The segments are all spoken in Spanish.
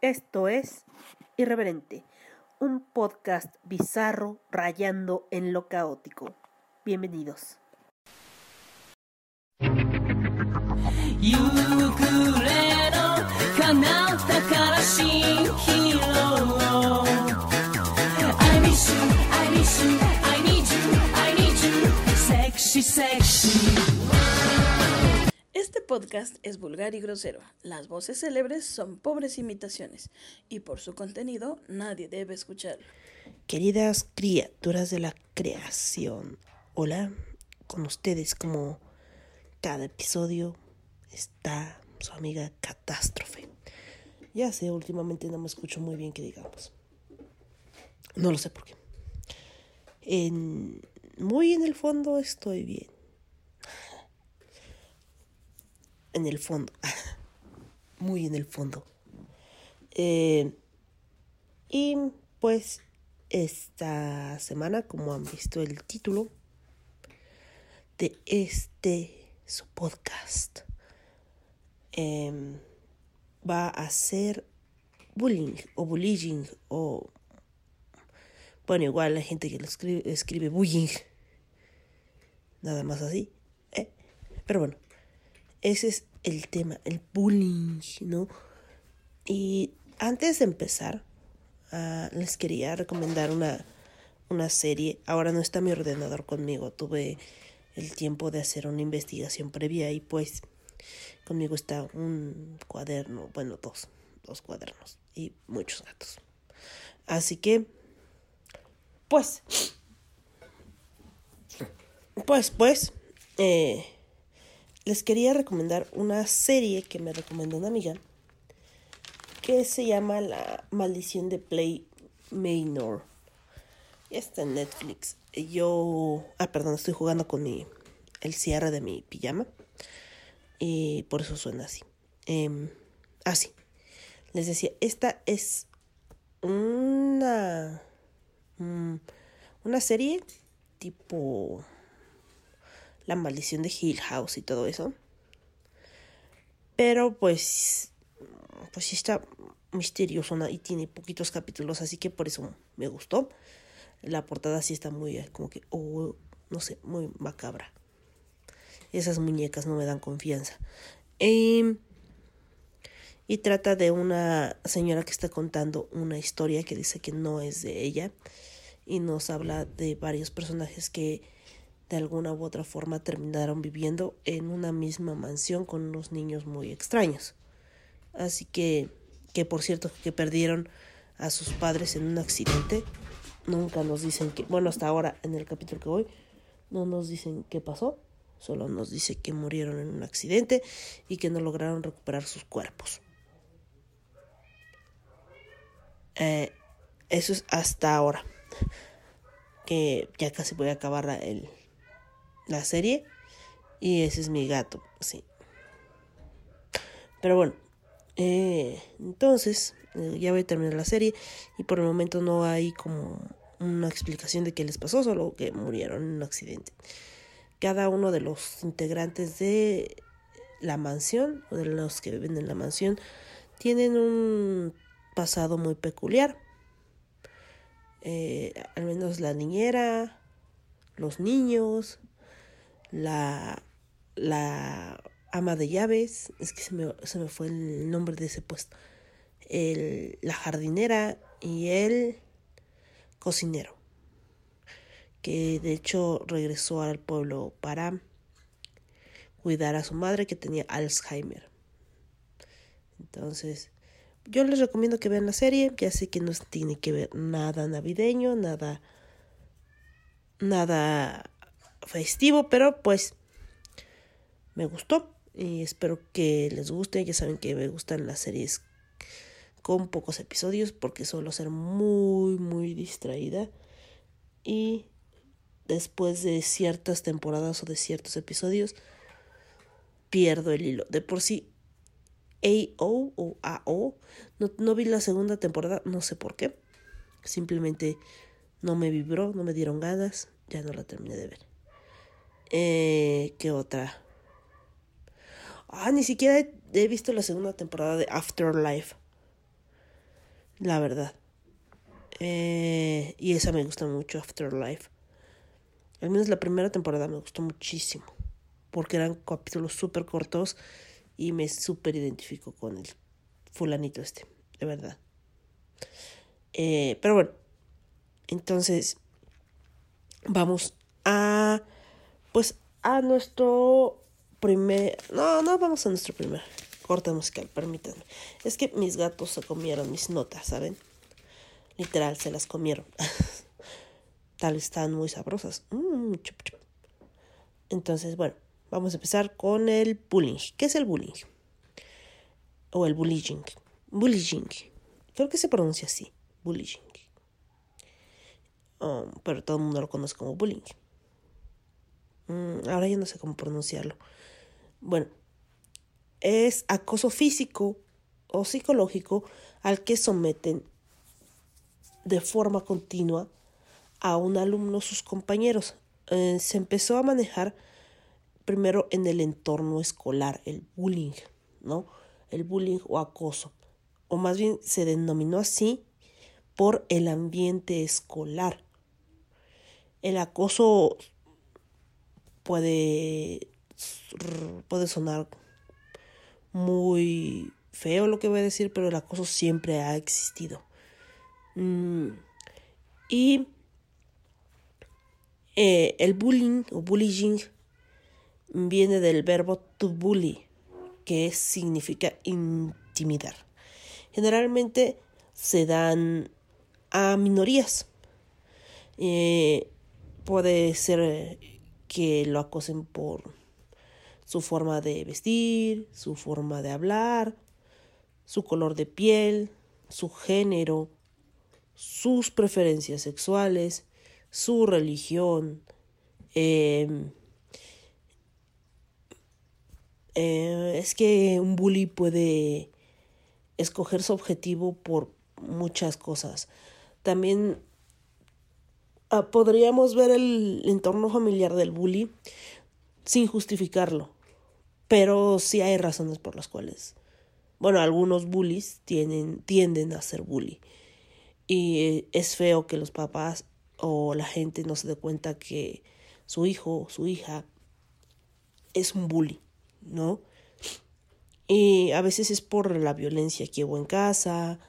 Esto es Irreverente, un podcast bizarro rayando en lo caótico. Bienvenidos. Este podcast es vulgar y grosero. Las voces célebres son pobres imitaciones. Y por su contenido nadie debe escucharlo. Queridas criaturas de la creación, hola, con ustedes como cada episodio está su amiga Catástrofe. Ya sé, últimamente no me escucho muy bien que digamos. No lo sé por qué. En, muy en el fondo estoy bien. En el fondo. muy en el fondo. Eh, y pues esta semana, como han visto el título de este su podcast, em, va a ser bullying o bullying o bueno, igual la gente que lo escribe, escribe bullying. Nada más así. ¿eh? Pero bueno, ese es el tema, el bullying, ¿no? Y antes de empezar, uh, les quería recomendar una, una serie. Ahora no está mi ordenador conmigo. Tuve el tiempo de hacer una investigación previa y pues conmigo está un cuaderno, bueno, dos, dos cuadernos y muchos gatos. Así que pues, pues, pues, eh, les quería recomendar una serie que me recomendó una amiga que se llama La Maldición de Play Manor. Está en Netflix. Yo, ah, perdón, estoy jugando con mi, el cierre de mi pijama y por eso suena así. Eh, así. Les decía, esta es una Mm, una serie tipo La maldición de Hill House y todo eso. Pero pues, pues sí está misterioso y tiene poquitos capítulos, así que por eso me gustó. La portada sí está muy como que, oh, no sé, muy macabra. Esas muñecas no me dan confianza. Em, y trata de una señora que está contando una historia que dice que no es de ella y nos habla de varios personajes que de alguna u otra forma terminaron viviendo en una misma mansión con unos niños muy extraños. Así que, que por cierto, que perdieron a sus padres en un accidente. Nunca nos dicen que, bueno, hasta ahora en el capítulo que voy, no nos dicen qué pasó, solo nos dice que murieron en un accidente y que no lograron recuperar sus cuerpos. Eh, eso es hasta ahora que ya casi voy a acabar la, la serie. Y ese es mi gato, sí. Pero bueno, eh, entonces eh, ya voy a terminar la serie y por el momento no hay como una explicación de qué les pasó, solo que murieron en un accidente. Cada uno de los integrantes de la mansión o de los que viven en la mansión tienen un pasado muy peculiar. Eh, al menos la niñera, los niños, la, la ama de llaves, es que se me, se me fue el nombre de ese puesto, el, la jardinera y el cocinero, que de hecho regresó al pueblo para cuidar a su madre que tenía Alzheimer. Entonces, yo les recomiendo que vean la serie, ya sé que no tiene que ver nada navideño, nada nada festivo, pero pues me gustó y espero que les guste. Ya saben que me gustan las series con pocos episodios porque suelo ser muy muy distraída y después de ciertas temporadas o de ciertos episodios pierdo el hilo. De por sí AO o AO. No, no vi la segunda temporada, no sé por qué. Simplemente no me vibró, no me dieron ganas, ya no la terminé de ver. Eh, ¿Qué otra? Ah, ni siquiera he, he visto la segunda temporada de Afterlife. La verdad. Eh, y esa me gusta mucho, Afterlife. Al menos la primera temporada me gustó muchísimo. Porque eran capítulos súper cortos y me súper identifico con el fulanito este, de verdad. Eh, pero bueno, entonces vamos a, pues, a nuestro primer, no, no vamos a nuestro primer corte musical, permítanme. Es que mis gatos se comieron mis notas, ¿saben? Literal, se las comieron. Tal están muy sabrosas. Mm, Entonces, bueno, vamos a empezar con el bullying. ¿Qué es el bullying? O el bullying. Bullying. Creo que se pronuncia así. Bullying. Um, pero todo el mundo lo conoce como bullying. Mm, ahora ya no sé cómo pronunciarlo. Bueno, es acoso físico o psicológico al que someten de forma continua a un alumno sus compañeros. Eh, se empezó a manejar primero en el entorno escolar, el bullying, ¿no? El bullying o acoso. O más bien se denominó así por el ambiente escolar. El acoso puede, puede sonar muy feo lo que voy a decir, pero el acoso siempre ha existido. Mm, y eh, el bullying o bullying viene del verbo to bully, que significa intimidar. Generalmente se dan a minorías. Eh, puede ser que lo acosen por su forma de vestir, su forma de hablar, su color de piel, su género, sus preferencias sexuales, su religión, em, eh, es que un bully puede escoger su objetivo por muchas cosas. También ah, podríamos ver el entorno familiar del bully sin justificarlo, pero sí hay razones por las cuales, bueno, algunos bullies tienen, tienden a ser bully. Y es feo que los papás o la gente no se dé cuenta que su hijo su hija es un bully, ¿no? Y a veces es por la violencia que hubo en casa,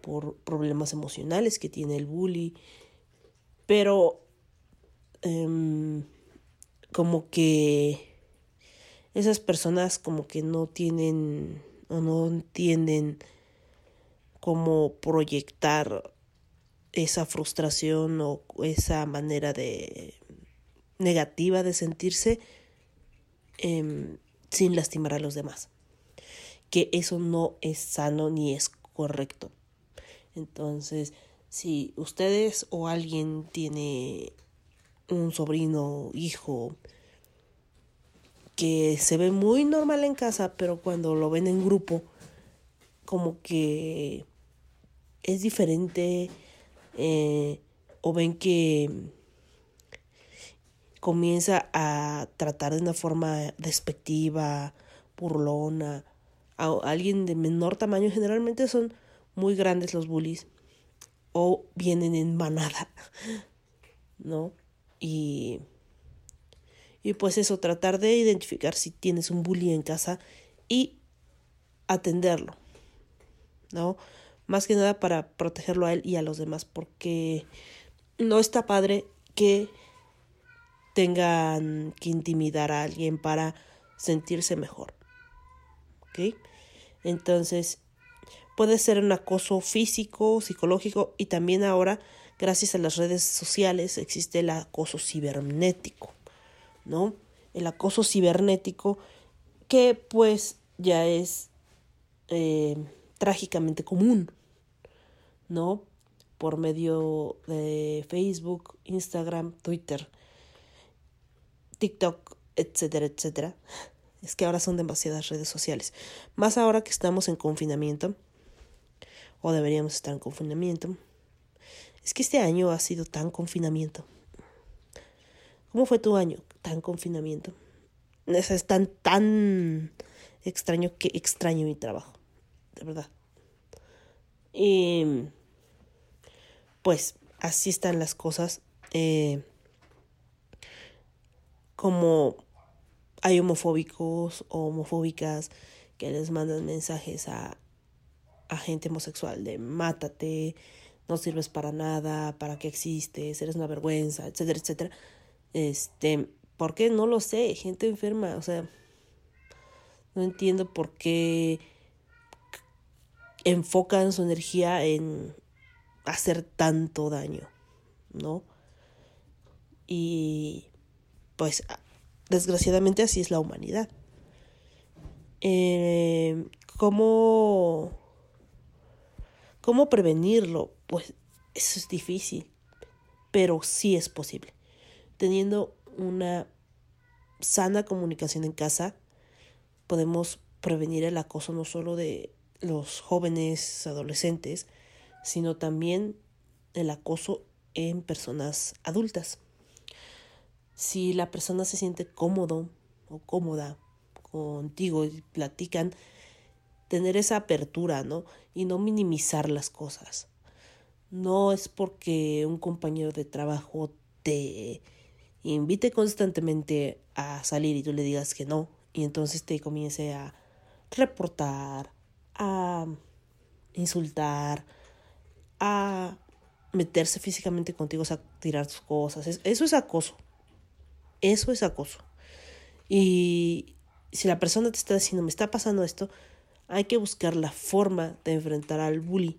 por problemas emocionales que tiene el bully, pero em, como que esas personas como que no tienen o no entienden cómo proyectar esa frustración o esa manera de negativa de sentirse em, sin lastimar a los demás. Que eso no es sano ni es correcto. Entonces, si ustedes o alguien tiene un sobrino, hijo, que se ve muy normal en casa, pero cuando lo ven en grupo, como que es diferente, eh, o ven que comienza a tratar de una forma despectiva, burlona, a alguien de menor tamaño, generalmente son muy grandes los bullies o vienen en manada, ¿no? Y, y pues eso, tratar de identificar si tienes un bully en casa y atenderlo, ¿no? Más que nada para protegerlo a él y a los demás, porque no está padre que tengan que intimidar a alguien para sentirse mejor. ¿Ok? Entonces, puede ser un acoso físico, psicológico y también ahora, gracias a las redes sociales, existe el acoso cibernético, ¿no? El acoso cibernético que pues ya es eh, trágicamente común, ¿no? Por medio de Facebook, Instagram, Twitter, TikTok, etcétera, etcétera. Es que ahora son demasiadas redes sociales. Más ahora que estamos en confinamiento, o deberíamos estar en confinamiento. Es que este año ha sido tan confinamiento. ¿Cómo fue tu año? Tan confinamiento. Es tan, tan extraño que extraño mi trabajo. De verdad. Y pues así están las cosas. Eh, como hay homofóbicos o homofóbicas que les mandan mensajes a, a gente homosexual de mátate, no sirves para nada, para qué existes, eres una vergüenza, etcétera, etcétera. Este, ¿por qué? No lo sé, gente enferma, o sea, no entiendo por qué enfocan su energía en hacer tanto daño, ¿no? Y pues desgraciadamente así es la humanidad. Eh, ¿Cómo cómo prevenirlo? Pues eso es difícil, pero sí es posible. Teniendo una sana comunicación en casa, podemos prevenir el acoso no solo de los jóvenes, adolescentes, sino también el acoso en personas adultas. Si la persona se siente cómodo o cómoda contigo y platican, tener esa apertura, ¿no? Y no minimizar las cosas. No es porque un compañero de trabajo te invite constantemente a salir y tú le digas que no, y entonces te comience a reportar, a insultar, a meterse físicamente contigo, a tirar tus cosas. Eso es acoso. Eso es acoso. Y si la persona te está diciendo, me está pasando esto, hay que buscar la forma de enfrentar al bully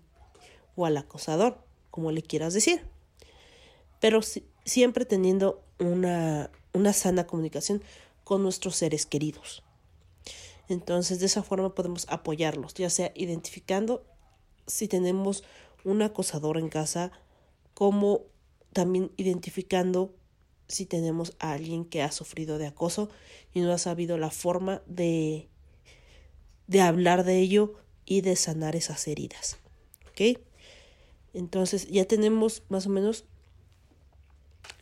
o al acosador, como le quieras decir. Pero siempre teniendo una, una sana comunicación con nuestros seres queridos. Entonces, de esa forma podemos apoyarlos, ya sea identificando si tenemos un acosador en casa, como también identificando si tenemos a alguien que ha sufrido de acoso y no ha sabido la forma de, de hablar de ello y de sanar esas heridas. ¿Ok? Entonces ya tenemos más o menos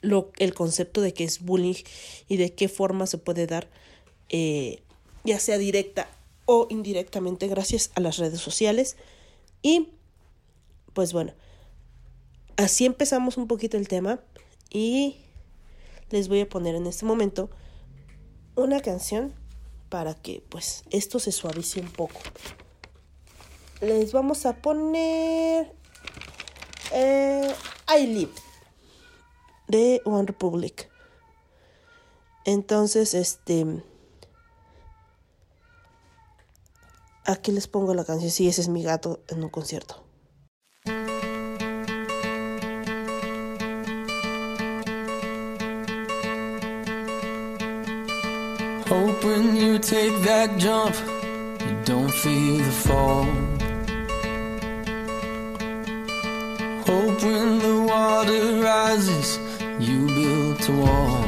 lo, el concepto de qué es bullying y de qué forma se puede dar eh, ya sea directa o indirectamente gracias a las redes sociales. Y pues bueno, así empezamos un poquito el tema y les voy a poner en este momento una canción para que pues esto se suavice un poco. Les vamos a poner eh, I Live de One Republic. Entonces, este Aquí les pongo la canción. Sí, ese es mi gato en un concierto. Hope when you take that jump, you don't feel the fall. Hope when the water rises, you build a wall.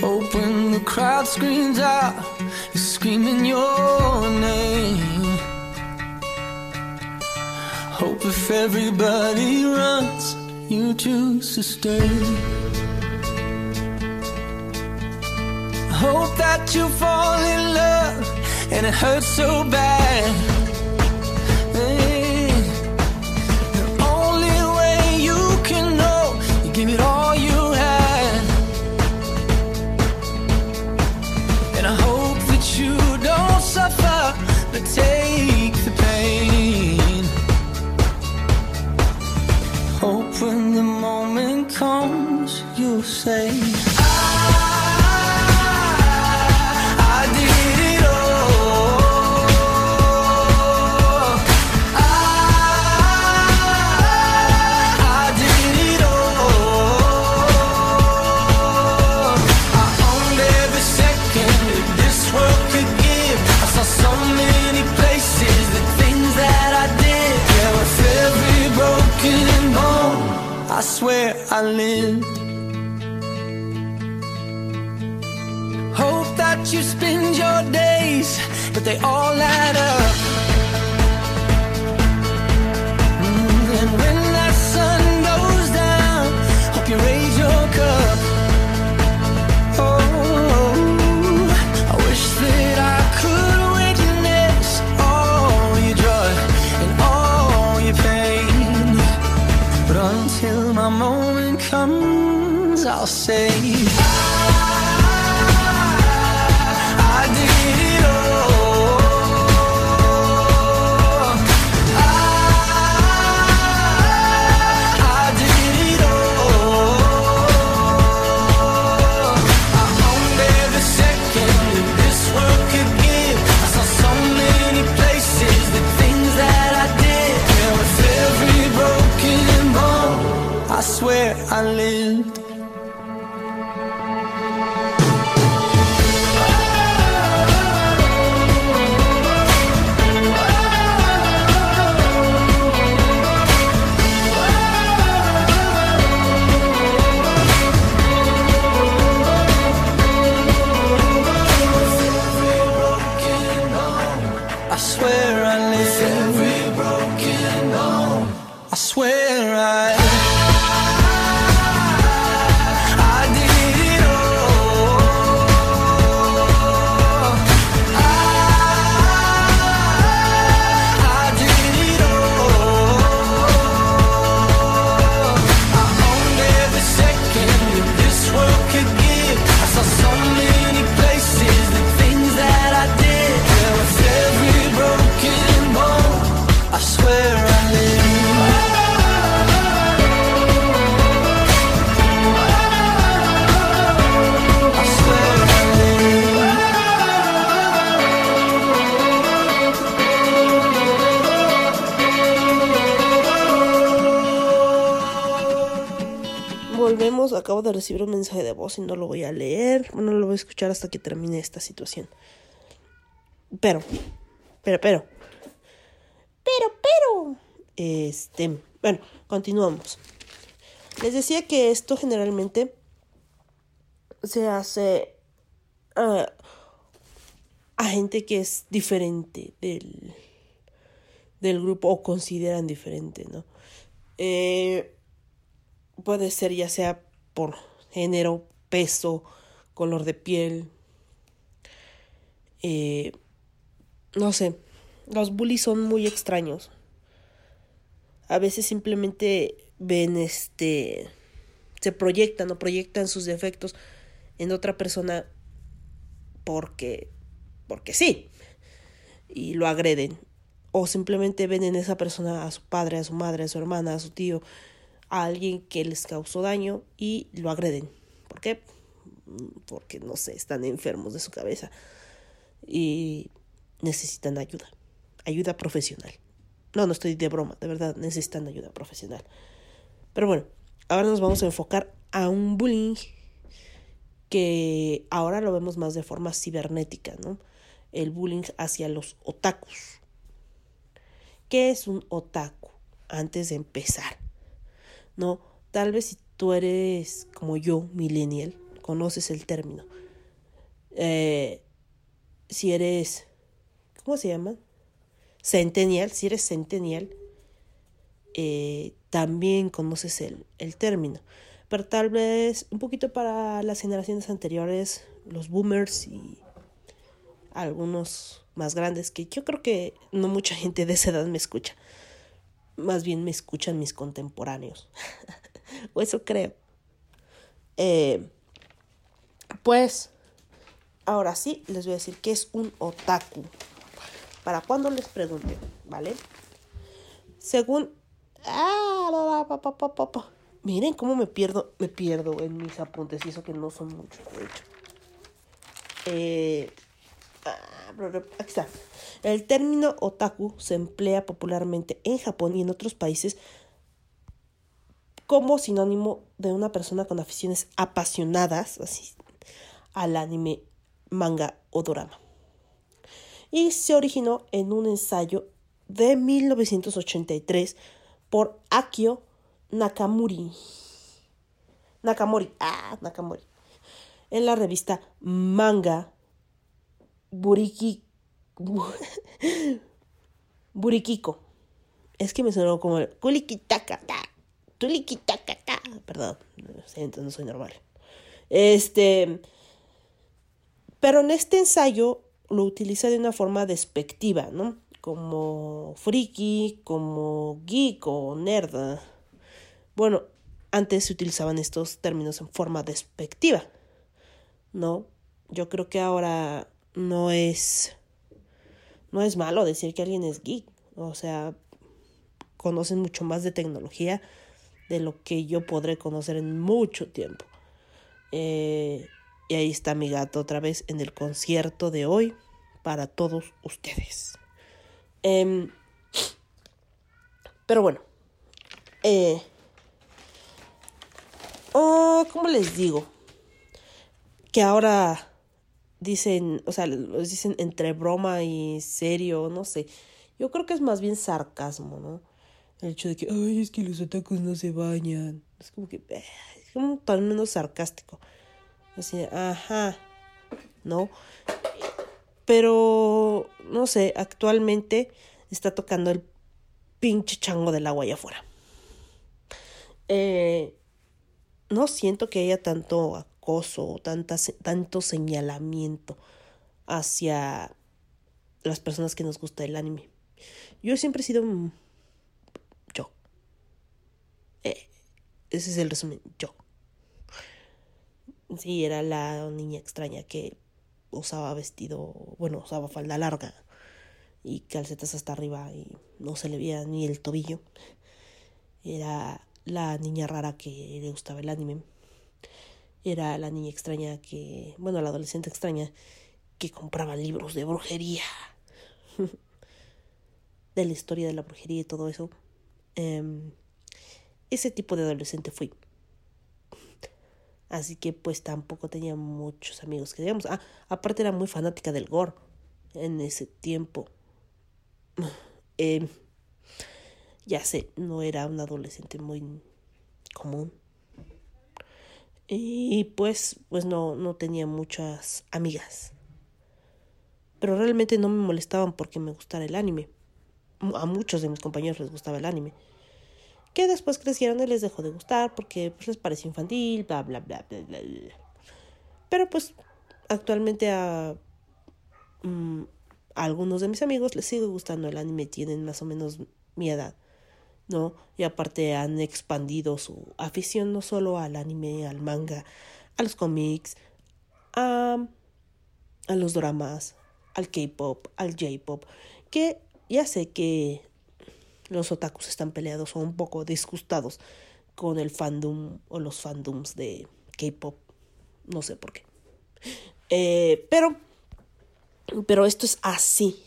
Hope when the crowd screams out you're screaming your name. Hope if everybody runs, you choose to stay. Hope that you fall in love and it hurts so bad. But they all add up. Mm, And when that sun goes down, hope you raise your cup. Oh, I wish that I could witness all your joy and all your pain. But until my moment comes, I'll say recibir un mensaje de voz y no lo voy a leer. Bueno, lo voy a escuchar hasta que termine esta situación. Pero, pero, pero. Pero, pero. Este, bueno, continuamos. Les decía que esto generalmente se hace ah, a gente que es diferente del, del grupo o consideran diferente, ¿no? Eh, puede ser ya sea por género, peso, color de piel. eh, no sé, los bullies son muy extraños. A veces simplemente ven este, se proyectan o proyectan sus defectos en otra persona porque, porque sí, y lo agreden. O simplemente ven en esa persona a su padre, a su madre, a su hermana, a su tío, a alguien que les causó daño y lo agreden. ¿Por qué? Porque, no sé, están enfermos de su cabeza y necesitan ayuda, ayuda profesional. No, no estoy de broma, de verdad, necesitan ayuda profesional. Pero bueno, ahora nos vamos a enfocar a un bullying que ahora lo vemos más de forma cibernética, ¿no? El bullying hacia los otakus. ¿Qué es un otaku? Antes de empezar, ¿no? Tal vez si tú eres como yo, millennial, conoces el término. Eh, si eres, ¿cómo se llama? Centennial, si eres centennial, eh, también conoces el, el término. Pero tal vez un poquito para las generaciones anteriores, los boomers y algunos más grandes, que yo creo que no mucha gente de esa edad me escucha. Más bien me escuchan mis contemporáneos. o eso creo. Eh, pues, ahora sí, les voy a decir qué es un otaku. Para cuando les pregunten, ¿vale? Según... Ah, la, la, pa, pa, pa. Miren cómo me pierdo, me pierdo en mis apuntes y eso que no son muchos, de hecho. Eh, aquí está. El término otaku se emplea popularmente en Japón y en otros países como sinónimo de una persona con aficiones apasionadas así, al anime, manga o drama. Y se originó en un ensayo de 1983 por Akio Nakamuri. Nakamori, ah, Nakamori. En la revista Manga Buriki. Burikiko. Es que me sonó como el kulikitakata. Tulikitakata. Perdón, no soy normal. Este. Pero en este ensayo lo utiliza de una forma despectiva, ¿no? Como friki, como geek o nerd. Bueno, antes se utilizaban estos términos en forma despectiva, ¿no? Yo creo que ahora no es no es malo decir que alguien es geek, o sea, conocen mucho más de tecnología de lo que yo podré conocer en mucho tiempo. Eh, y ahí está mi gato otra vez en el concierto de hoy para todos ustedes. Em, pero bueno, eh, oh, ¿cómo les digo? Que ahora dicen, o sea, los dicen entre broma y serio, no sé. Yo creo que es más bien sarcasmo, ¿no? El hecho de que, ay, es que los atacos no se bañan. Es como que, eh, es como tan menos sarcástico. Así, ajá, ¿no? Pero, no sé, actualmente está tocando el pinche chango del agua allá afuera. Eh, no siento que haya tanto acoso, tanta, tanto señalamiento hacia las personas que nos gusta el anime. Yo siempre he sido yo. Eh, ese es el resumen, yo. Sí, era la niña extraña que usaba vestido, bueno, usaba falda larga y calcetas hasta arriba y no se le veía ni el tobillo. Era la niña rara que le gustaba el anime. Era la niña extraña que, bueno, la adolescente extraña que compraba libros de brujería. de la historia de la brujería y todo eso. Em, ese tipo de adolescente fui. Así que pues tampoco tenía muchos amigos que digamos. Ah, aparte era muy fanática del gore en ese tiempo. Eh, ya sé, no era un adolescente muy común. Y pues, pues no, no tenía muchas amigas. Pero realmente no me molestaban porque me gustara el anime. A muchos de mis compañeros les gustaba el anime. Que después crecieron y les dejó de gustar porque pues, les pareció infantil, bla, bla, bla, bla, bla. Pero pues actualmente mm, a algunos de mis amigos les sigue gustando el anime, tienen más o menos mi edad. ¿No? Y aparte han expandido su afición no solo al anime, al manga, a los cómics, a, a los dramas, al K-pop, al J-pop, que ya sé que los otakus están peleados o un poco disgustados con el fandom o los fandoms de K-pop, no sé por qué. Eh, pero, pero esto es así.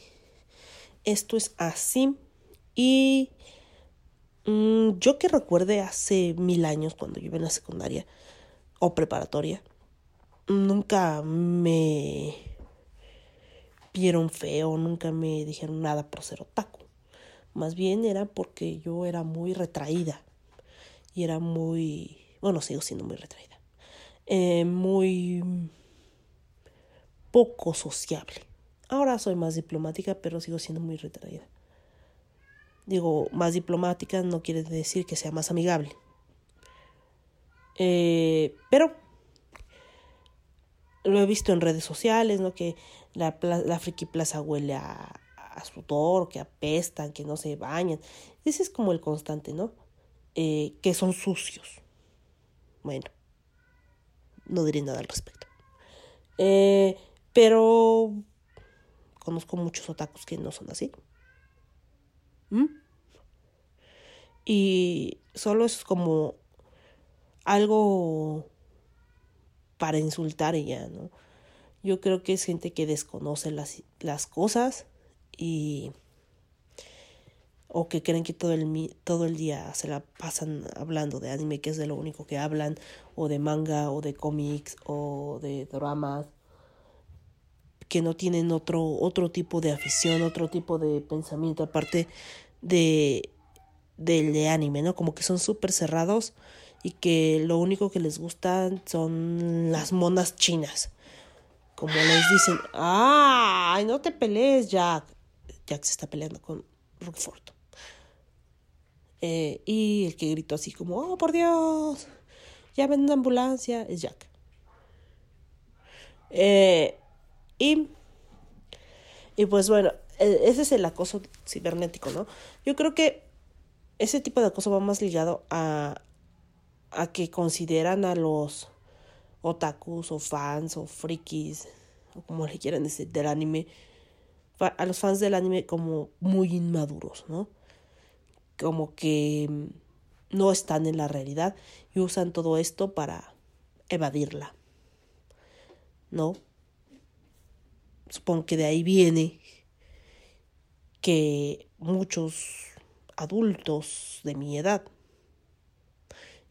Esto es así. Y Mm, yo que recuerde hace mil años cuando yo iba en la secundaria o preparatoria, nunca me vieron feo, nunca me dijeron nada por ser otaku. Más bien era porque yo era muy retraída y era muy, bueno, sigo siendo muy retraída, eh, muy poco sociable. Ahora soy más diplomática, pero sigo siendo muy retraída. Digo, más diplomática no quiere decir que sea más amigable. Eh, pero lo he visto en redes sociales, ¿no? Que la, la Friki Plaza huele a, sudor, que apestan, que no se bañan. Ese es como el constante, ¿no? Eh, que son sucios. Bueno, no diré nada al respecto. Eh, pero conozco muchos otakus que no son así. ¿Mm? Y solo es como algo para insultar y ya, ¿no? Yo creo que es gente que desconoce las, las cosas y o que creen que todo el, todo el día se la pasan hablando de anime, que es de lo único que hablan, o de manga, o de cómics, o de dramas, que no tienen otro, otro tipo de afición, otro tipo de pensamiento, aparte de del de anime, ¿no? Como que son súper cerrados y que lo único que les gustan son las monas chinas. como les dicen, ¡ay, no te pelees, Jack! Jack se está peleando con Rockford. Eh, y el que gritó así como, ¡oh, por Dios! Llamen una ambulancia, es Jack. Eh, y, y pues bueno, e, ese es el acoso cibernético, ¿no? Yo creo que ese tipo de acoso va más ligado a, a que consideran a los otakus o fans o frikis o como le quieran decir del anime a los fans del anime como muy inmaduros, ¿no? Como que no están en la realidad y usan todo esto para evadirla. ¿No? Supongo que de ahí viene que muchos adultos de mi edad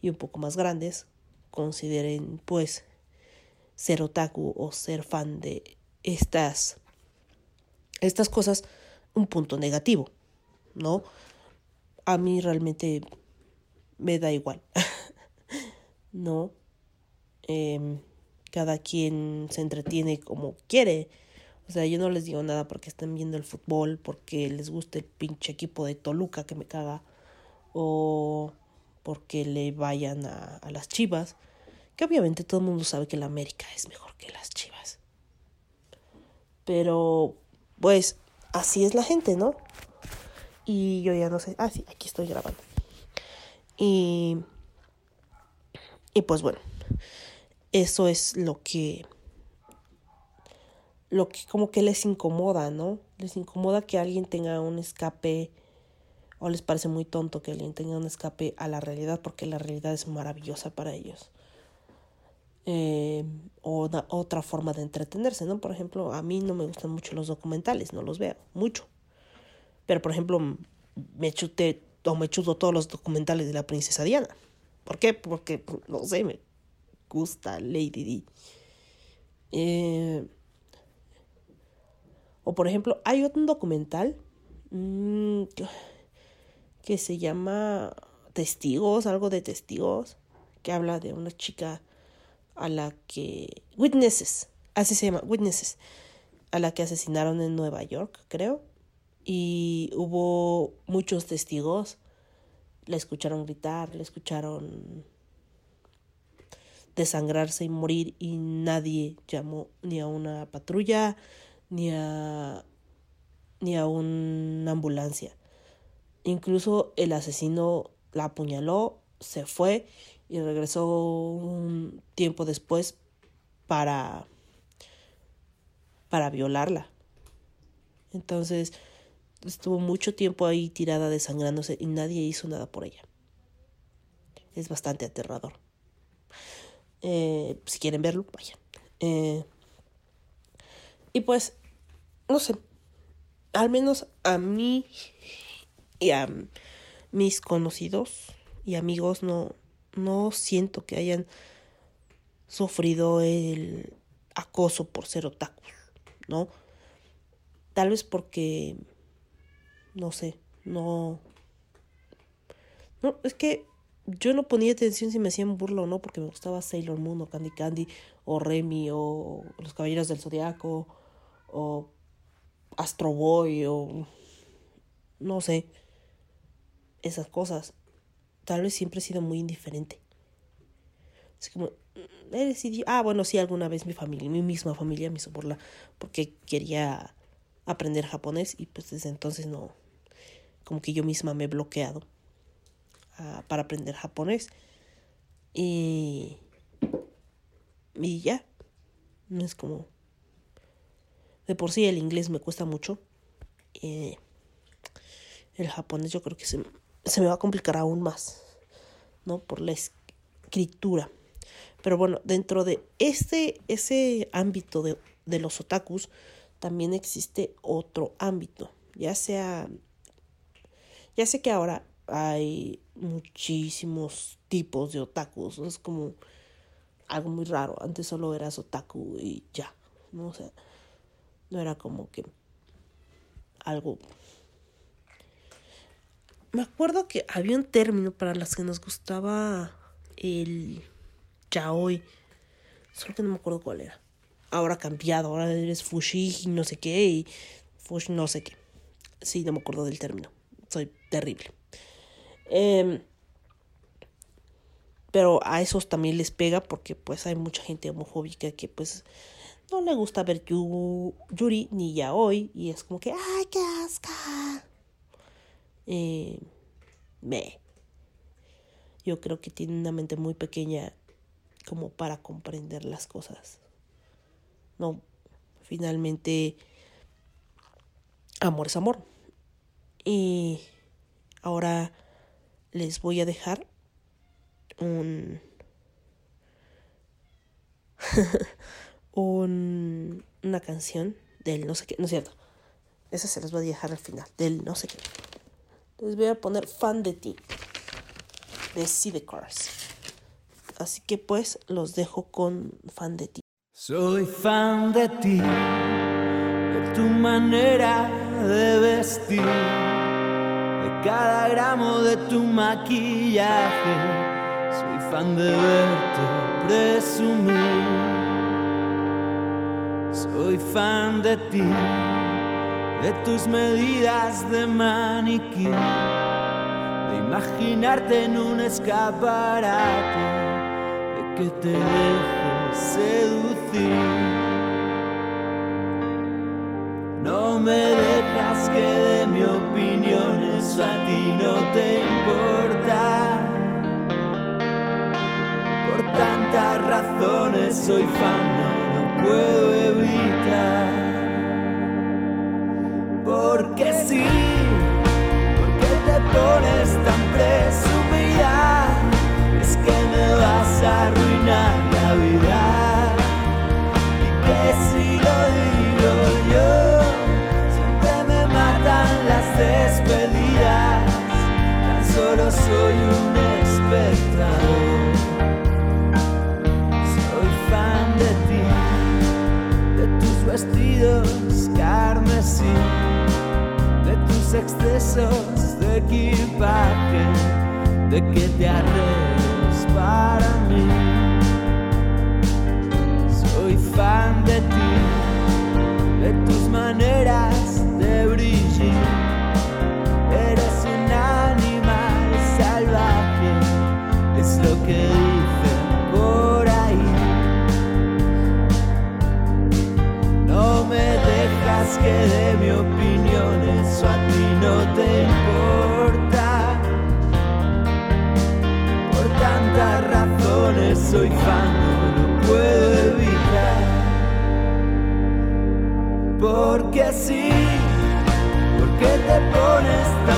y un poco más grandes consideren pues ser otaku o ser fan de estas estas cosas un punto negativo, ¿no? A mí realmente me da igual, ¿no? Eh, cada quien se entretiene como quiere. O sea, yo no les digo nada porque estén viendo el fútbol, porque les guste el pinche equipo de Toluca que me caga, o porque le vayan a, a las chivas, que obviamente todo el mundo sabe que la América es mejor que las chivas. Pero, pues, así es la gente, ¿no? Y yo ya no sé. Ah, sí, aquí estoy grabando. Y, y pues bueno, eso es lo que, lo que como que les incomoda, ¿no? Les incomoda que alguien tenga un escape o les parece muy tonto que alguien tenga un escape a la realidad porque la realidad es maravillosa para ellos. Eh, o otra forma de entretenerse, ¿no? Por ejemplo, a mí no me gustan mucho los documentales, no los veo mucho. Pero, por ejemplo, me chuté o me chuto todos los documentales de la princesa Diana. ¿Por qué? Porque, no sé, me gusta Lady D. Eh, o por ejemplo, hay un documental mmm, que se llama Testigos, algo de testigos, que habla de una chica a la que... Witnesses, así se llama, Witnesses, a la que asesinaron en Nueva York, creo y hubo muchos testigos. La escucharon gritar, la escucharon desangrarse y morir y nadie llamó ni a una patrulla ni a ni a una ambulancia. Incluso el asesino la apuñaló, se fue y regresó un tiempo después para para violarla. Entonces, estuvo mucho tiempo ahí tirada desangrándose y nadie hizo nada por ella. Es bastante aterrador. Eh, si quieren verlo, vayan. Eh, y pues, no sé, al menos a mí y a mis conocidos y amigos no, no siento que hayan sufrido el acoso por ser otakus, ¿no? Tal vez porque no sé, no... No, es que yo no ponía atención si me hacían burla o no, porque me gustaba Sailor Moon o Candy Candy o Remy o Los Caballeros del Zodiaco o Astro Boy o no sé, esas cosas. Tal vez siempre he sido muy indiferente. Es como, eres Ah, bueno, sí, alguna vez mi familia, mi misma familia me hizo burla porque quería aprender japonés y pues desde entonces no, como que yo misma me he bloqueado uh, para aprender japonés. Y, y ya, no es como... De por sí el inglés me cuesta mucho. Eh, el japonés yo creo que se, se me va a complicar aún más, ¿no? Por la escritura. Pero bueno, dentro de este, ese ámbito de, de los otakus, también existe otro ámbito, ya sea ya sé que ahora hay muchísimos tipos de otakus, es como algo muy raro. Antes solo eras otaku y ya, ¿no? O sea, no era como que algo... Me acuerdo que había un término para las que nos gustaba el yaoi, solo que no me acuerdo cuál era. ahora cambiado, ahora eres fushi y no sé qué, y fush no sé qué. Sí, no me acuerdo del término. Soy terrible. Em, pero a esos también les pega porque pues hay mucha gente homofóbica que pues no le gusta ver Yuri ni ya hoy y es como que ¡ay, qué asca! Eh, me. Yo creo que tiene una mente muy pequeña como para comprender las cosas. No, finalmente, amor es amor. Y ahora les voy a dejar un... un una canción del no sé qué, no es cierto. Esa se las voy a dejar al final, del no sé qué. Les voy a poner fan de ti, de the Cars. Así que pues los dejo con fan de ti. Soy fan de ti, de tu manera de vestir, de cada gramo de tu maquillaje. Soy fan de verte presumir. Soy fan de ti, de tus medidas de maniquí, de imaginarte en un escaparate, de que te dejes seducir. No me dejas que de mi opinión eso a ti no te importa. Por tantas razones soy fan, no puedo Porque sí, porque te pones tan presumida, es que me vas a arruinar la vida. Y que si lo digo yo, siempre me matan las despedidas, tan solo soy un espectador. Soy fan de ti, de tus vestidos carmesí, tus excesos de equipaje, de que te arregles para mí. Soy fan de ti, de tus maneras de brillar. Eres un animal salvaje, es lo que dicen por ahí. No me dejas que de mi opinión no te importa. Por tantas razones soy fan, no lo puedo evitar. Porque sí, porque te pones tan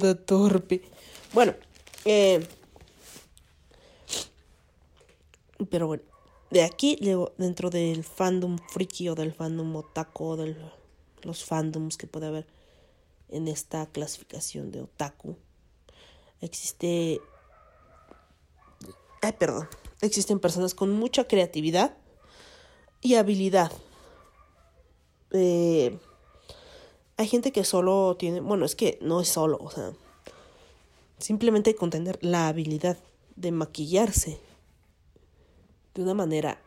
toda torpe. Bueno, eh, pero bueno, de aquí, dentro del fandom friki o del fandom otaku, o de los fandoms que puede haber en esta clasificación de otaku, existe. Ay, perdón. Existen personas con mucha creatividad y habilidad. Eh, hay gente que solo tiene, bueno, es que no es solo, o sea, simplemente con tener la habilidad de maquillarse de una manera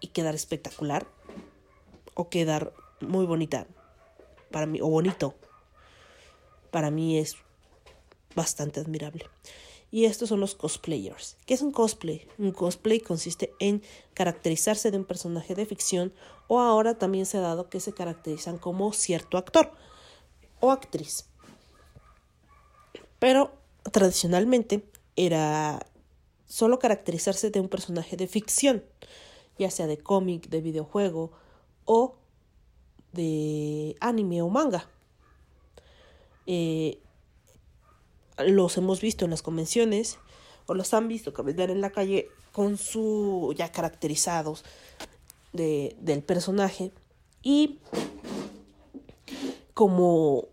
y quedar espectacular, o quedar muy bonita para mí o bonito para mí es bastante admirable y estos son los cosplayers. ¿Qué es un cosplay? Un cosplay consiste en caracterizarse de un personaje de ficción o ahora también se ha dado que se caracterizan como cierto actor o actriz. Pero tradicionalmente era solo caracterizarse de un personaje de ficción, ya sea de cómic, de videojuego o de anime o manga. Eh, los hemos visto en las convenciones o los han visto caminar en la calle con su ya caracterizados de, del personaje. Y como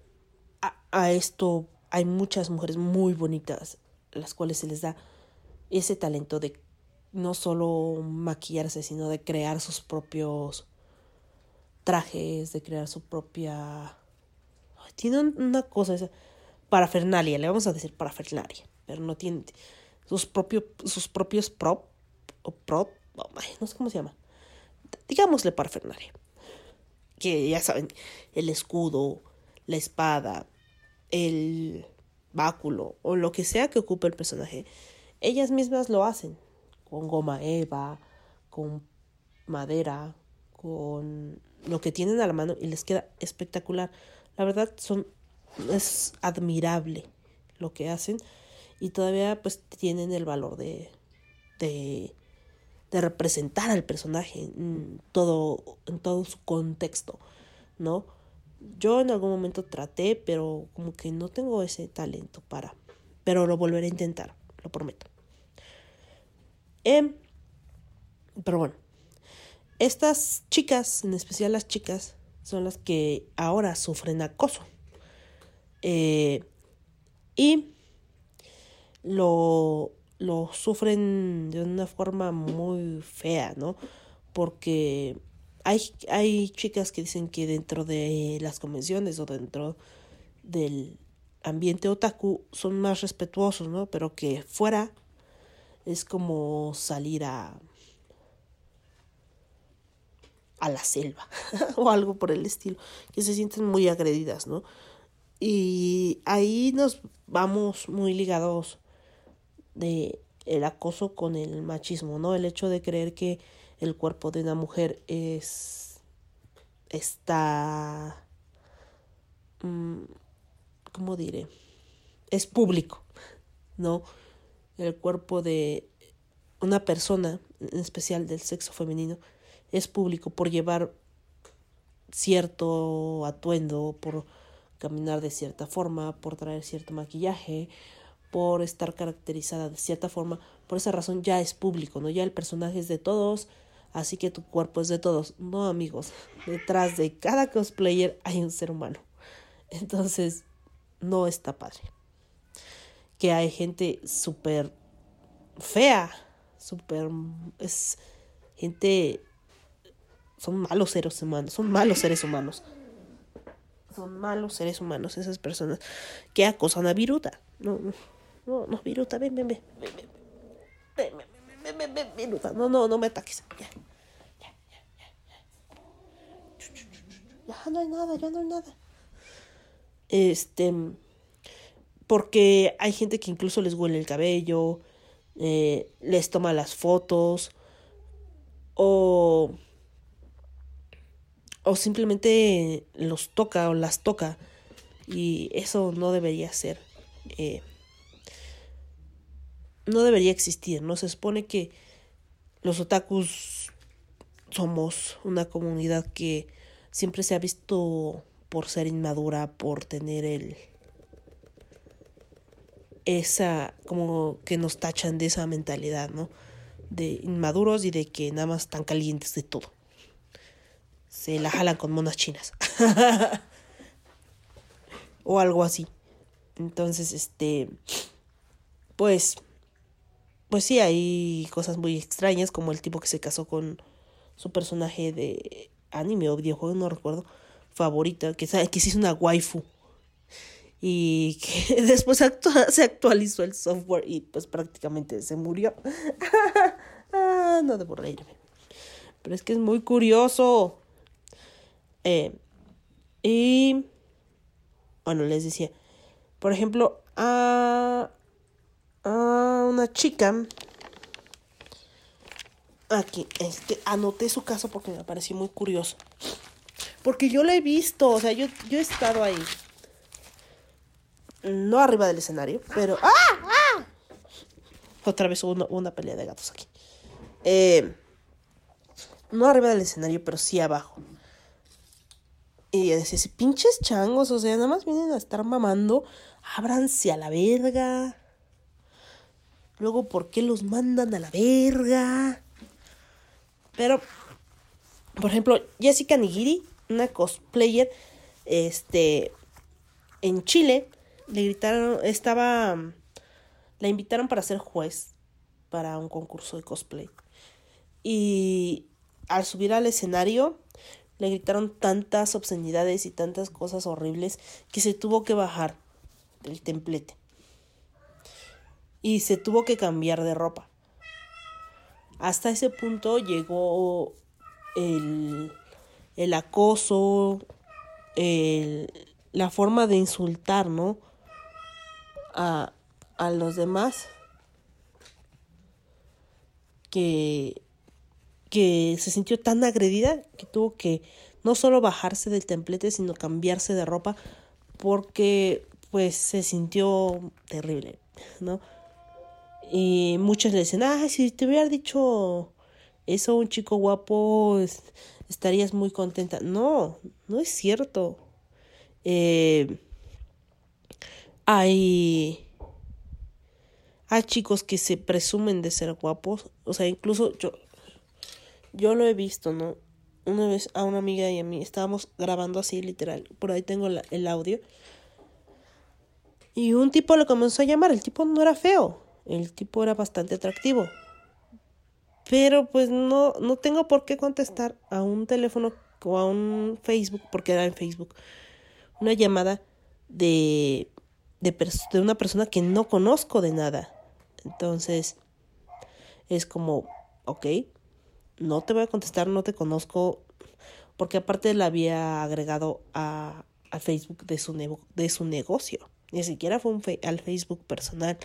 a, esto hay muchas mujeres muy bonitas las cuales se les da ese talento de no solo maquillarse sino de crear sus propios trajes de crear su propia tiene una cosa esa parafernalia, le vamos a decir parafernalia, pero no tiene sus, propios sus propios prop o prop, no sé cómo se llama, digámosle parafernalia, que ya saben, el escudo, la espada, el báculo o lo que sea que ocupe el personaje, ellas mismas lo hacen con goma eva, con madera, con lo que tienen a la mano y les queda espectacular. La verdad son es admirable lo que hacen y todavía pues tienen el valor de, de, representar al personaje en todo, en todo su contexto, ¿no? Yo en algún momento traté, pero como que no tengo ese talento para, pero lo volveré a intentar, lo prometo. Eh, pero bueno, estas chicas, en especial las chicas, son las que ahora sufren acoso. Eh, y lo, lo sufren de una forma muy fea, ¿no? Porque hay, hay chicas que dicen que dentro de las convenciones o dentro del ambiente otaku son más respetuosos, ¿no? Pero que fuera es como salir a a la selva o algo por el estilo, que se sienten muy agredidas, ¿no? Y ahí nos vamos muy ligados de el acoso con el machismo, ¿no? El hecho de creer que el cuerpo de una mujer es está mm, ¿cómo diré? es público, ¿no? El cuerpo de una persona, en especial del sexo femenino, es público por llevar cierto atuendo, por caminar de cierta forma, por traer cierto maquillaje, por estar caracterizada de cierta forma, por esa razón ya es público, ¿no? Ya el personaje es de todos, así que tu cuerpo es de todos. No, amigos, detrás de cada cosplayer hay un ser humano. Entonces, no está padre. Que hay gente súper fea, súper... es gente... Son malos seres humanos, son malos seres humanos son malos seres humanos esas personas que acosan a Viruta. No, no, no, Viruta, ven, ven, ven, ven, ven, ven, ven, ven, ven, Viruta, no, no, no me ataques. Ya, ya, ya, ya, ya. Ya no hay nada, ya no hay nada. Este, porque hay gente que incluso les huele el cabello, eh, les toma las fotos o o simplemente los toca o las toca. Y eso no debería ser eh, no debería existir no se supone que los otakus somos una comunidad que siempre se ha visto por ser inmadura por tener el esa como que nos tachan de esa mentalidad no de inmaduros y de que nada más están calientes de todo se la jalan con monas chinas. o algo así. Entonces, este, pues, pues sí, hay cosas muy extrañas, como el tipo que se casó con su personaje de anime o videojuego, no recuerdo, favorita, que, que hizo una waifu. Y que después se actualizó el software y pues prácticamente se murió. ah, no debo reírme. Pero es que es muy curioso Eh, y bueno, les decía, por ejemplo, a, a una chica, aquí, este, anoté su caso porque me pareció muy curioso. Porque yo la he visto, o sea, yo, yo he estado ahí. No arriba del escenario, pero... ¡Ah! ¡Ah! Otra vez hubo una, una pelea de gatos aquí. Eh, no arriba del escenario, pero sí abajo. Y yo decía, pinches changos, o sea, nada más vienen a estar mamando, ábranse a la verga. Luego, ¿por qué los mandan a la verga? Pero, por ejemplo, Jessica Nigiri, una cosplayer, este, en Chile, le gritaron, estaba, la invitaron para ser juez para un concurso de cosplay. Y al subir al escenario, le gritaron tantas obscenidades y tantas cosas horribles que se tuvo que bajar del templete. Y se tuvo que cambiar de ropa. Hasta ese punto llegó el, el acoso, el, la forma de insultar, ¿no? A, a los demás. Que que se sintió tan agredida que tuvo que no solo bajarse del templete, sino cambiarse de ropa porque pues se sintió terrible, ¿no? Y muchos le dicen, ah, si te hubiera dicho eso un chico guapo, estarías muy contenta. No, no es cierto. Eh, hay, hay chicos que se presumen de ser guapos, o sea, incluso yo, yo lo he visto, ¿no? Una vez a una amiga y a mí estábamos grabando así, literal. Por ahí tengo el audio. Y un tipo le comenzó a llamar. El tipo no era feo. El tipo era bastante atractivo. Pero pues no, no tengo por qué contestar a un teléfono o a un Facebook, porque era en Facebook, una llamada de, de, de una persona que no conozco de nada. Entonces, es como, ok, no te voy a contestar, no te conozco, porque aparte la había agregado a, al Facebook de su, de su negocio, ni siquiera fue un al Facebook personal.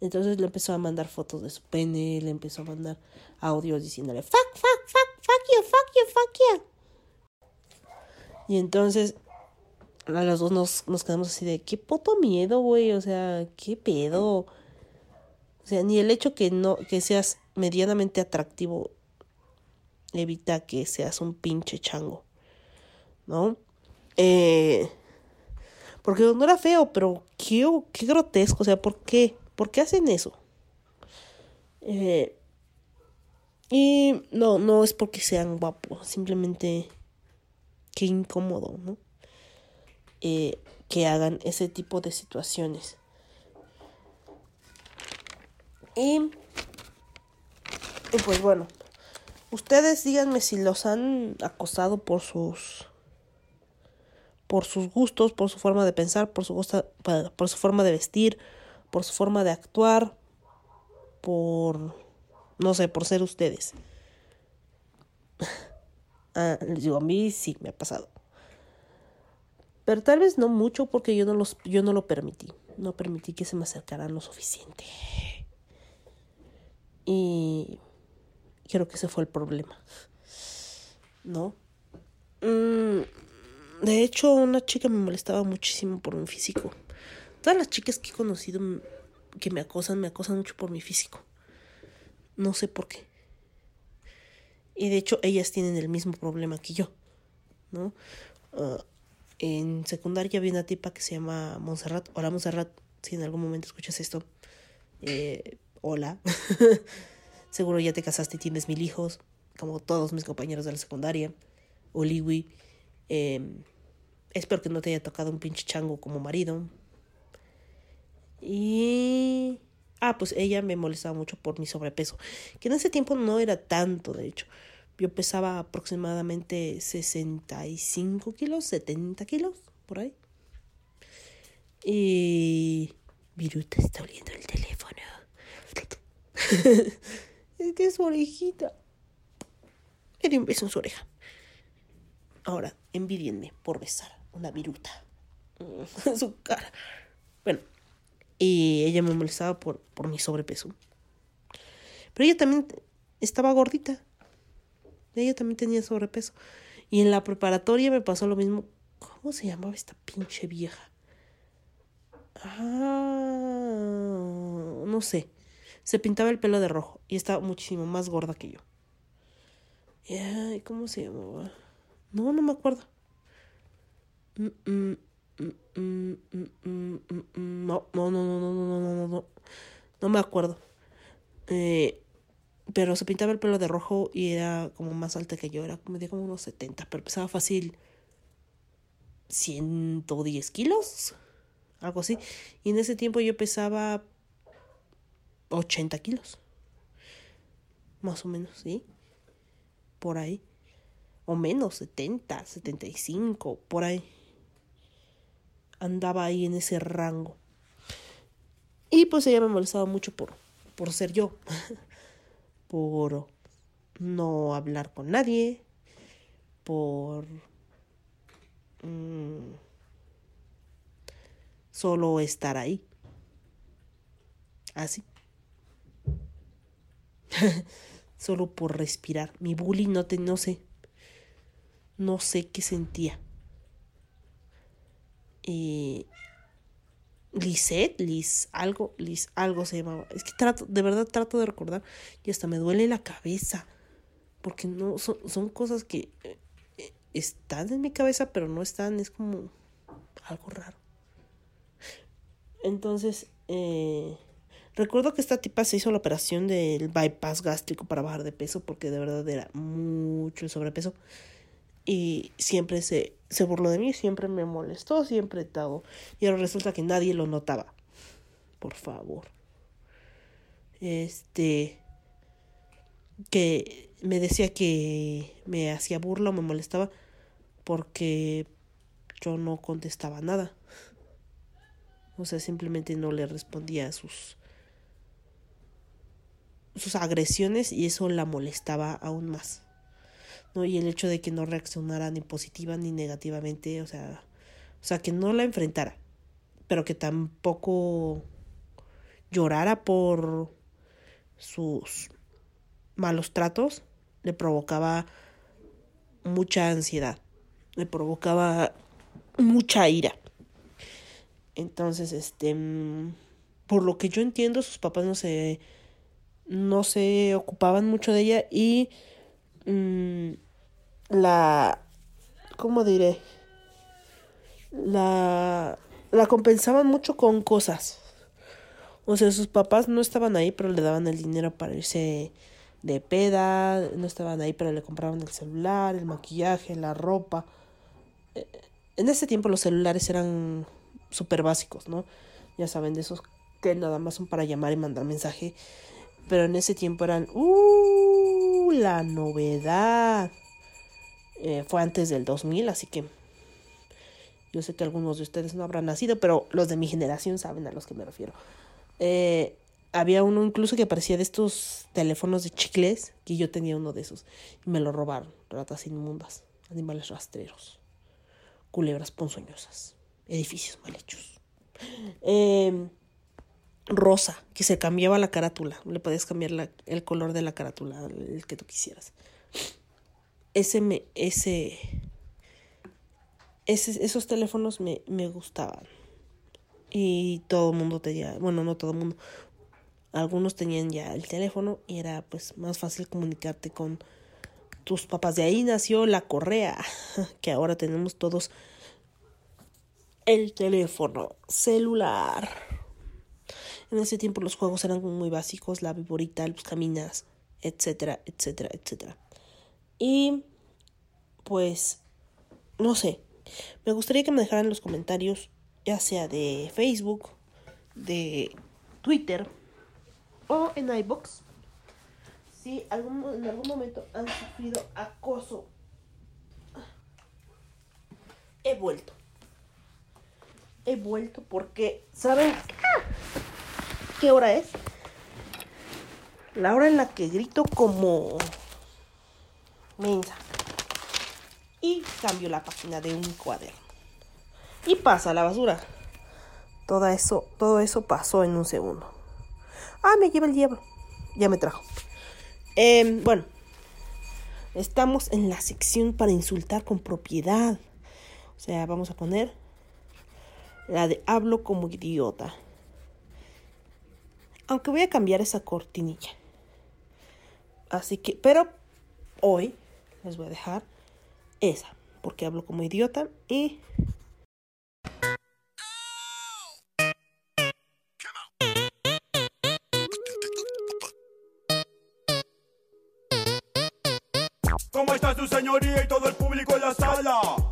Entonces le empezó a mandar fotos de su pene, le empezó a mandar audios diciéndole fuck, fuck, fuck, fuck you, fuck you, fuck you. Y entonces a las dos nos, nos quedamos así de qué puto miedo, güey, o sea, qué pedo. O sea, ni el hecho que no, que seas medianamente atractivo evita que seas un pinche chango, ¿no? Eh, porque no era feo, pero qué, qué grotesco, o sea, ¿por qué? ¿Por qué hacen eso? Eh, y no, no es porque sean guapos, simplemente qué incómodo, ¿no? Eh, que hagan ese tipo de situaciones. Y, y pues bueno, Ustedes díganme si los han acosado por sus por sus gustos, por su forma de pensar, por su por su forma de vestir, por su forma de actuar, por no sé, por ser ustedes. ah, les digo, a mí sí me ha pasado. Pero tal vez no mucho porque yo no los yo no lo permití. No permití que se me acercaran lo suficiente. Y Creo que ese fue el problema. ¿No? Mm, de hecho, una chica me molestaba muchísimo por mi físico. Todas las chicas que he conocido que me acosan, me acosan mucho por mi físico. No sé por qué. Y de hecho, ellas tienen el mismo problema que yo. ¿No? Ah, en secundaria había una tipa que se llama Montserrat. Hola, Montserrat. Si en algún momento escuchas esto. Eh, hola. Seguro ya te casaste y tienes mil hijos, como todos mis compañeros de la secundaria. Oliwi. Eh, espero que no te haya tocado un pinche chango como marido. Y... Ah, pues ella me molestaba mucho por mi sobrepeso. Que en ese tiempo no era tanto, de hecho. Yo pesaba aproximadamente 65 kilos, 70 kilos, por ahí. Y... Viruta está oliendo el teléfono. Es su orejita. Le un beso en su oreja. Ahora, envidienme por besar una viruta en su cara. Bueno, y ella me molestaba por, por mi sobrepeso. Pero ella también estaba gordita. Ella también tenía sobrepeso. Y en la preparatoria me pasó lo mismo. ¿Cómo se llamaba esta pinche vieja? Ah, no sé. Se pintaba el pelo de rojo y estaba muchísimo más gorda que yo. ¿Cómo se llamaba? No, no me acuerdo. Mm, mm, mm, no, no, no, no, no, no, no, no, no. No me acuerdo. Eh, pero se pintaba el pelo de rojo y era como más alta que yo. Era como unos 70, pero pesaba fácil 110 kilos. Algo así. Y en ese tiempo yo pesaba 80 kilos. Más o menos, ¿sí? Por ahí. O menos, 70, 75, por ahí. Andaba ahí en ese rango. Y pues ella me molestaba mucho por, por ser yo. por no hablar con nadie. Por... Mm, solo estar ahí. Así. Solo por respirar. Mi bully no te, no sé. No sé qué sentía. Eh, Lisette, Liz, algo, Liz, algo se llamaba. Es que trato, de verdad trato de recordar y hasta me duele la cabeza. Porque no, son, cosas que eh, están en mi cabeza, pero no están, es como algo raro. Entonces, eh, recuerdo que esta tipa se hizo la operación del bypass gástrico para bajar de peso porque de verdad era mucho el sobrepeso. Y siempre se, se burló de mí, siempre me molestó, siempre todo. Y ahora resulta que nadie lo notaba. Por favor. Este. Que me decía que me hacía burla o me molestaba porque yo no contestaba nada. O sea, simplemente no le respondía a sus sus agresiones y eso la molestaba aún más. ¿no? Y el hecho de que no reaccionara ni positiva ni negativamente, o sea, o sea, que no la enfrentara, pero que tampoco llorara por sus malos tratos, le provocaba mucha ansiedad, le provocaba mucha ira. Entonces, este, mm, por lo que yo entiendo, sus papás no se, no se ocupaban mucho de ella y mm, la, ¿cómo diré? La, la compensaban mucho con cosas. O sea, sus papás no estaban ahí, pero le daban el dinero para irse de peda, no estaban ahí, pero le compraban el celular, el maquillaje, la ropa. Eh, en ese tiempo los celulares eran súper básicos, ¿no? Ya saben, de esos que nada más son para llamar y mandar mensaje. Pero en ese tiempo eran, ¡uh! La novedad. Eh, fue antes del 2000, así que yo sé que algunos de ustedes no habrán nacido, pero los de mi generación saben a los que me refiero. Eh, había uno incluso que parecía de estos teléfonos de chicles, que yo tenía uno de esos, y me lo robaron. Ratas inmundas, animales rastreros, culebras ponzoñosas, edificios mal hechos. Em, rosa, que se cambiaba la carátula, le podías cambiar el color de la carátula, el que tú quisieras ese me, ese, esos teléfonos me, me gustaban. Y todo el mundo tenía, bueno, no todo el mundo, algunos tenían ya el teléfono y era pues más fácil comunicarte con tus papás. De ahí nació la correa, que ahora tenemos todos el teléfono celular. En ese tiempo los juegos eran muy básicos, la viborita, los caminas, etcétera, etcétera, etcétera. Y pues, no sé, me gustaría que me dejaran los comentarios, ya sea de Facebook, de Twitter o en iBox, si algún, en algún momento han sufrido acoso. He vuelto. He vuelto porque, ¿saben qué hora es? La hora en la que grito como mensa. y cambio la página de un cuaderno. Y pasa la basura. Todo eso, todo eso pasó en un segundo. Ah, me lleva el diablo. Ya me trajo. Em, bueno, estamos en la sección para insultar con propiedad. O sea, vamos a poner la de hablo como idiota. Aunque voy a cambiar esa cortinilla. Así que, pero hoy les voy a dejar esa, porque hablo como idiota y ¿Cómo está su señoría y todo el público en la sala?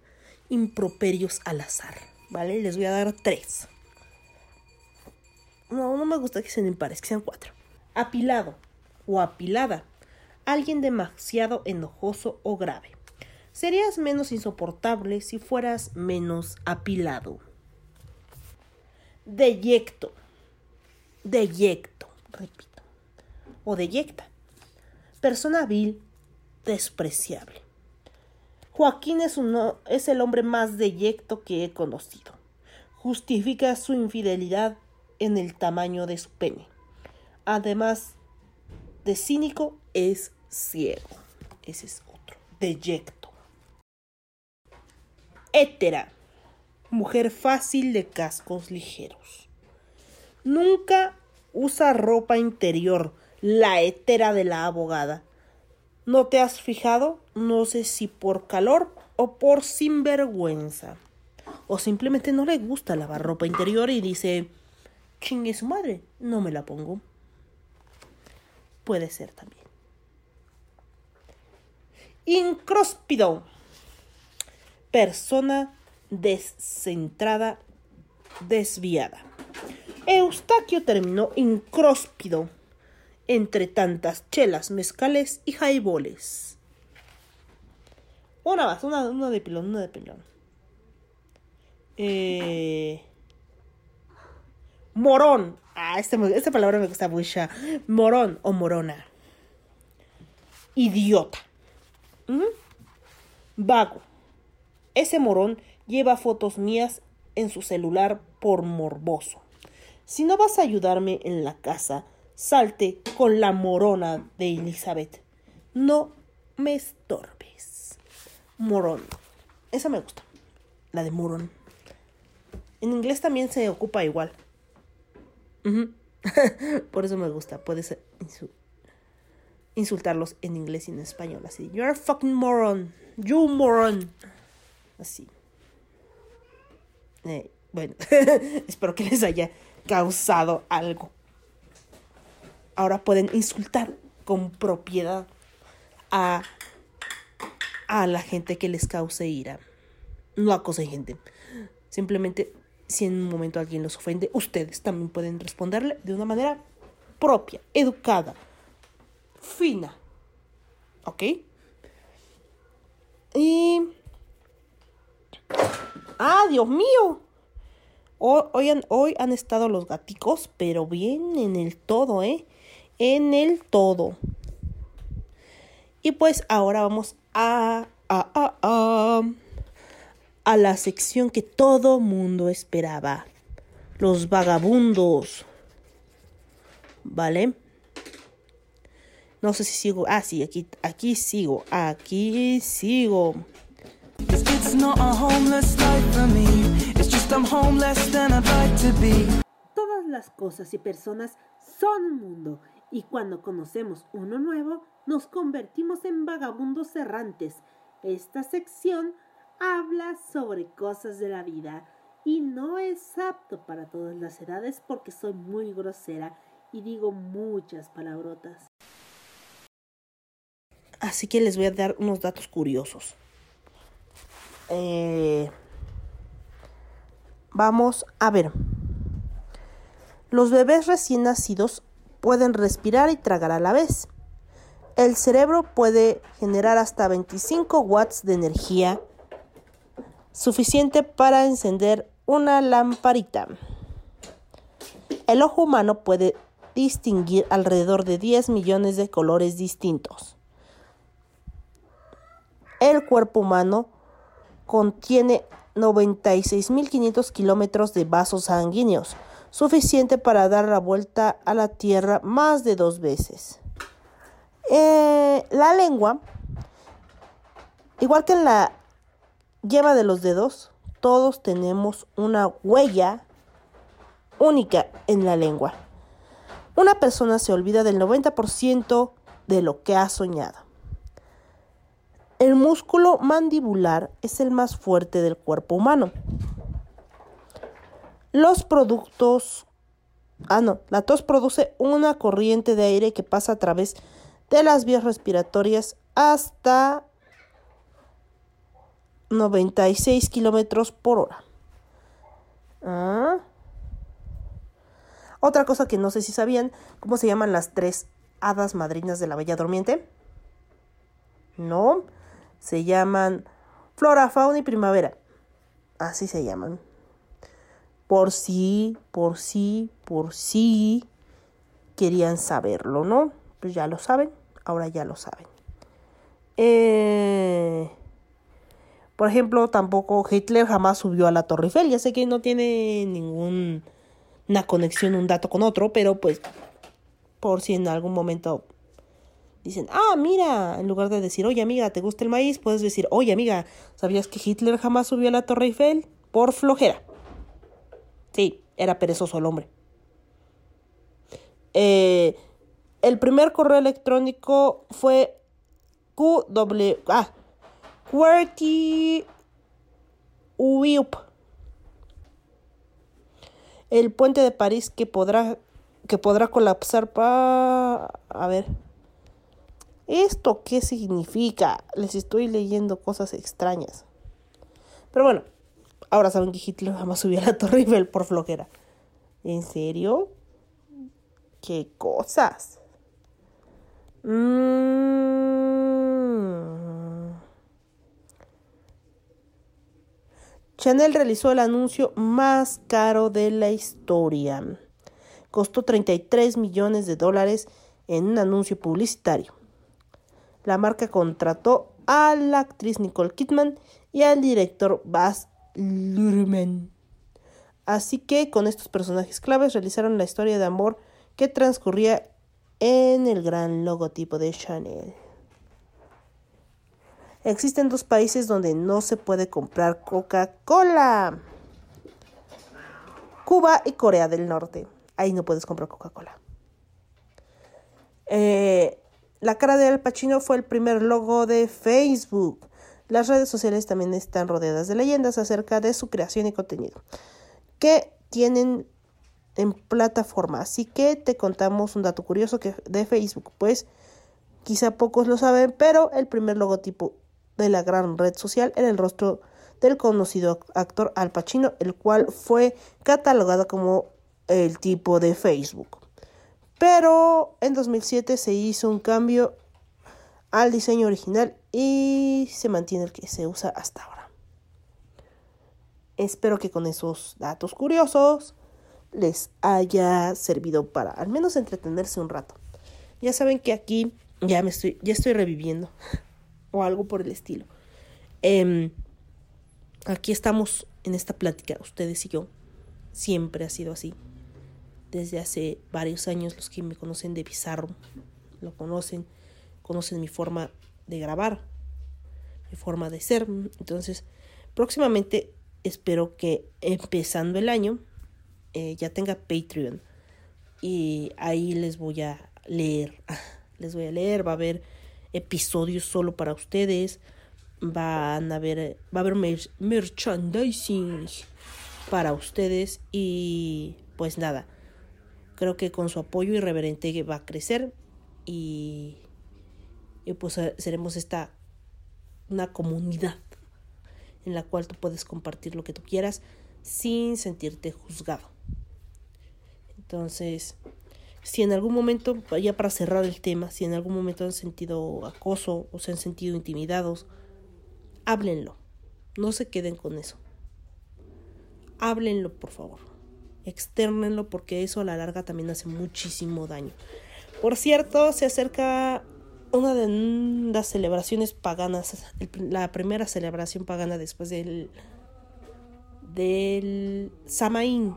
improperios al azar, ¿vale? Les voy a dar tres. No, no me gusta que sean impares, que sean cuatro. Apilado o apilada. Alguien demasiado enojoso o grave. Serías menos insoportable si fueras menos apilado. Deyecto. Deyecto, repito. O deyecta. Persona vil, despreciable. Joaquín es, el hombre más deyecto que he conocido. Justifica su infidelidad en el tamaño de su pene. Además de cínico, es ciego. Ese es otro. Deyecto. Hétera. Mujer fácil de cascos ligeros. Nunca usa ropa interior. La hétera de la abogada. ¿No te has fijado? No sé si por calor o por sinvergüenza. O simplemente no le gusta lavar ropa interior y dice, chingue su madre, no me la pongo. Puede ser también. Incróspido. Persona descentrada, desviada. Eustaquio terminó incróspido entre tantas chelas, mezcales y jaiboles. Una más, una, de pilón, una de pilón. Eh... Morón. Ah, este, esta palabra me gusta mucho. Morón o morona. Idiota. Vago. Ese morón lleva fotos mías en su celular por morboso. Si no vas a ayudarme en la casa, salte con la morona de Elizabeth. No me estorbes. Morón. Esa me gusta. La de morón. En inglés también se ocupa igual. Por eso me gusta. Puedes insu- insultarlos en inglés y en español. Así. You're a fucking moron. You moron. Así. Eh, bueno, espero que les haya causado algo. Ahora pueden insultar con propiedad a, a la gente que les cause ira. No acosen gente. Simplemente, si en un momento alguien los ofende, ustedes también pueden responderle de una manera propia, educada, fina. ¿Ok? Y... ¡Ah, Dios mío! Hoy, han, hoy han estado los gaticos, pero bien en el todo, ¿eh? En el todo. Y pues ahora vamos a, a, a, a, a la sección que todo mundo esperaba. Los vagabundos. ¿Vale? No sé si sigo. Ah, sí, aquí, aquí sigo. Aquí sigo. It's, it's not a homeless life for me. It's just I'm homeless than I'd like to be. Todas las cosas y personas son un mundo y cuando conocemos uno nuevo nos convertimos en vagabundos errantes. Esta sección habla sobre cosas de la vida y no es apto para todas las edades porque soy muy grosera y digo muchas palabrotas. Así que les voy a dar unos datos curiosos. Eh, vamos a ver. Los bebés recién nacidos pueden respirar y tragar a la vez. El cerebro puede generar hasta 25 watts de energía suficiente para encender una lamparita. El ojo humano puede distinguir alrededor de 10 millones de colores distintos. El cuerpo humano contiene 96.500 kilómetros de vasos sanguíneos, suficiente para dar la vuelta a la Tierra más de dos veces. Eh, la lengua, igual que en la lleva de los dedos, todos tenemos una huella única en la lengua. Una persona se olvida del 90% de lo que ha soñado. El músculo mandibular es el más fuerte del cuerpo humano. Los productos... Ah, no. La tos produce una corriente de aire que pasa a través de las vías respiratorias hasta 96 kilómetros por hora. Ah. Otra cosa que no sé si sabían, ¿cómo se llaman las tres hadas madrinas de la Bella Durmiente? No, se llaman Flora, Fauna y Primavera. Así se llaman. Por sí, por sí, por sí querían saberlo, ¿no? Pues ya lo saben, ahora ya lo saben. Eh, por ejemplo, tampoco Hitler jamás subió a la Torre Eiffel. Ya sé que no tiene ningún una conexión, un dato con otro, pero pues por si en algún momento dicen, ah, mira, en lugar de decir, oye amiga, ¿te gusta el maíz? Puedes decir, oye amiga, ¿sabías que Hitler jamás subió a la Torre Eiffel? Por flojera. Sí, era perezoso el hombre. Eh, el primer correo electrónico fue QW. Ah, QWERTY el puente de París que podrá que podrá colapsar para a ver esto qué significa les estoy leyendo cosas extrañas pero bueno ahora saben que Hitler jamás subió a la Torre Eiffel por flojera en serio qué cosas mmm Chanel realizó el anuncio más caro de la historia. Costó 33 millones de dólares en un anuncio publicitario. La marca contrató a la actriz Nicole Kidman y al director Baz Luhrmann. Así que con estos personajes claves realizaron la historia de amor que transcurría en el gran logotipo de Chanel. Existen dos países donde no se puede comprar Coca-Cola. Cuba y Corea del Norte. Ahí no puedes comprar Coca-Cola. Eh, la cara de Al Pacino fue el primer logo de Facebook. Las redes sociales también están rodeadas de leyendas acerca de su creación y contenido que tienen en plataforma. Así que te contamos un dato curioso que de Facebook, pues quizá pocos lo saben, pero el primer logotipo de la gran red social era el rostro del conocido actor Al Pacino, el cual fue catalogado como el tipo de Facebook. Pero en 2007 se hizo un cambio al diseño original y se mantiene el que se usa hasta ahora. Espero que con esos datos curiosos les haya servido para al menos entretenerse un rato. Ya saben que aquí ya me estoy ya estoy reviviendo o algo por el estilo. Em, aquí estamos en esta plática, ustedes y yo. Siempre ha sido así. Desde hace varios años los que me conocen de Bizarro lo conocen, conocen mi forma de grabar, mi forma de ser. Entonces, próximamente espero que empezando el año eh, ya tenga Patreon y ahí les voy a leer, les voy a leer, va a haber episodios solo para ustedes. Van a ver, va a haber merchandising para ustedes y pues nada, creo que con su apoyo irreverente va a crecer y Y pues eh, seremos esta una comunidad en la cual tú puedes compartir lo que tú quieras sin sentirte juzgado. Entonces, si en algún momento, ya para cerrar el tema, si en algún momento han sentido acoso o se han sentido intimidados, háblenlo. No se queden con eso. Háblenlo, por favor. Externenlo porque eso a la larga también hace muchísimo daño. Por cierto, se acerca una de las celebraciones paganas, la primera celebración pagana después del del Samaín,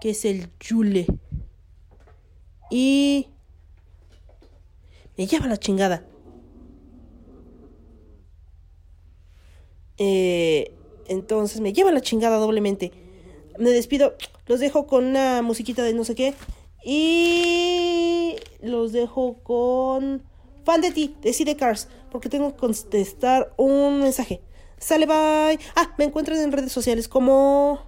que es el Yule. Y me lleva la chingada. Eh, entonces me lleva la chingada doblemente. Me despido. Los dejo con una musiquita de no sé qué. Y los dejo con fan de ti, de CD Cars. Porque tengo que contestar un mensaje. Sale, bye. Ah, me encuentran en redes sociales como...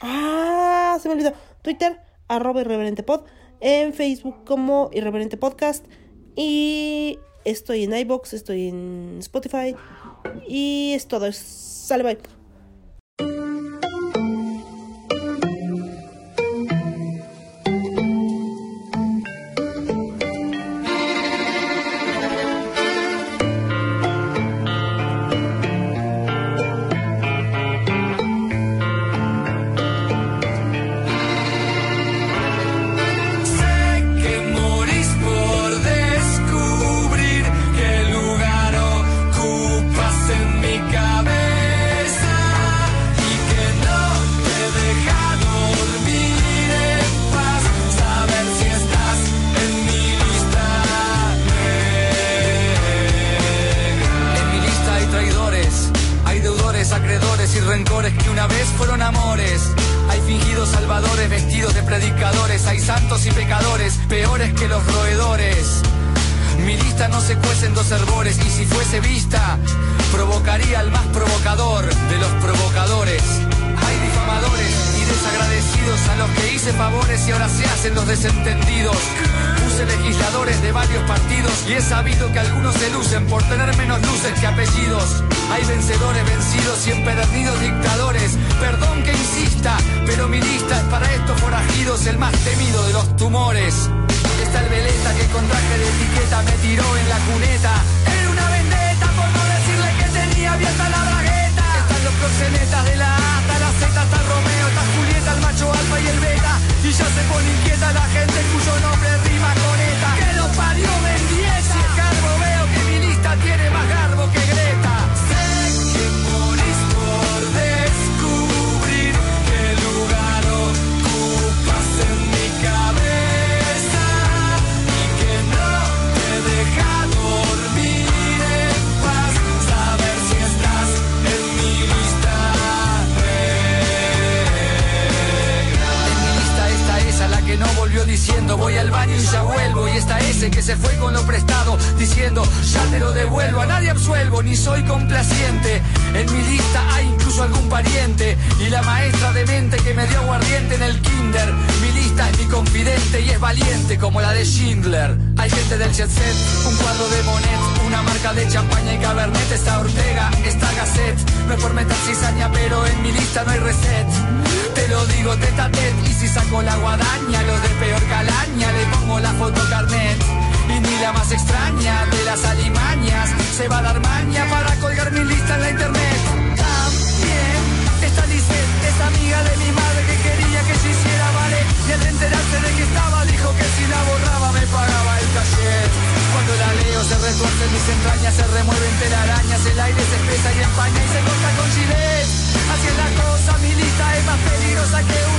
Ah, se me olvidó. Twitter, arroba irreverente pod. En Facebook como irreverente podcast. Y estoy en iBox, estoy en Spotify. Y es todo. Sale, bye. que una vez fueron amores. Hay fingidos salvadores vestidos de predicadores, hay santos y pecadores, peores que los roedores. Mi lista no se cuece en dos herbores y si fuese vista, provocaría al más provocador de los provocadores. Hay difamadores agradecidos a los que hice favores y ahora se hacen los desentendidos. Puse legisladores de varios partidos y he sabido que algunos se lucen por tener menos luces que apellidos. Hay vencedores vencidos y empedernidos dictadores. Perdón que insista, pero mi lista es para estos forajidos el más temido de los tumores. Está el veleta que con traje de etiqueta me tiró en la cuneta. Era una vendetta por no decirle que tenía abierta la bragueta. Están los proxenetas de la macho alfa y el beta. Y ya se pone inquieta la gente cuyo nombre rima con ETA Que lo parió Mendieta Si es cargo veo que mi lista tiene más diciendo voy al baño y ya vuelvo. Y está ese que se fue con lo prestado diciendo ya te lo devuelvo. A nadie absuelvo ni soy complaciente. En mi lista hay incluso algún pariente. Y la maestra de mente que me dio aguardiente en el kinder. Mi lista es mi confidente y es valiente como la de Schindler. Hay gente del jet set, un cuadro de Monet, una marca de champaña y cabernet. Está Ortega, está Gasset. No es por meter cizaña, pero en mi lista no hay reset. Te lo digo tete a tete y si saco la guadaña, lo de peor calaña, le pongo la foto carnet. Y ni la más extraña de las alimañas se va a dar maña para colgar mi lista en la internet. También está Lisette, es amiga de mi madre que quería que yo hiciera ballet. Y al enterarse de que estaba dijo que si la borraba me pagaba el taller. Cuando la leo se retuercen mis entrañas, se remueven telarañas, el aire se espesa y empaña y cosa que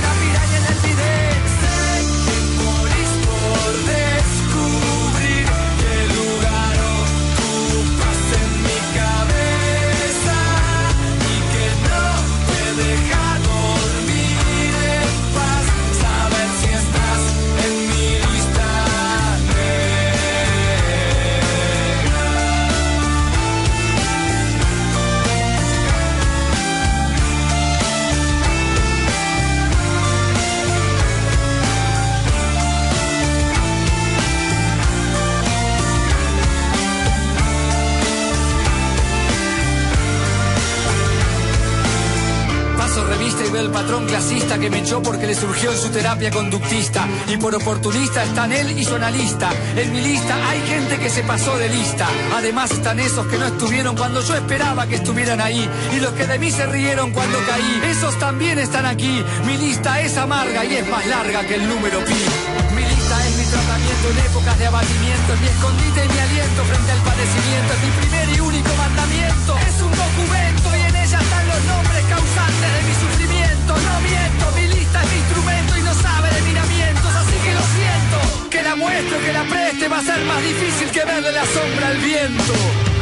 revista y ve el patrón clasista que me echó porque le surgió en su terapia conductista. Y por oportunista están él y su analista. En mi lista hay gente que se pasó de lista. Además están esos que no estuvieron cuando yo esperaba que estuvieran ahí. Y los que de mí se rieron cuando caí. Esos también están aquí. Mi lista es amarga y es más larga que el número pi. Mi lista es mi tratamiento en épocas de abatimiento. Es mi escondite y mi aliento frente al padecimiento. Es mi primer y único muestre o que la preste va a ser más difícil que verle la sombra al viento.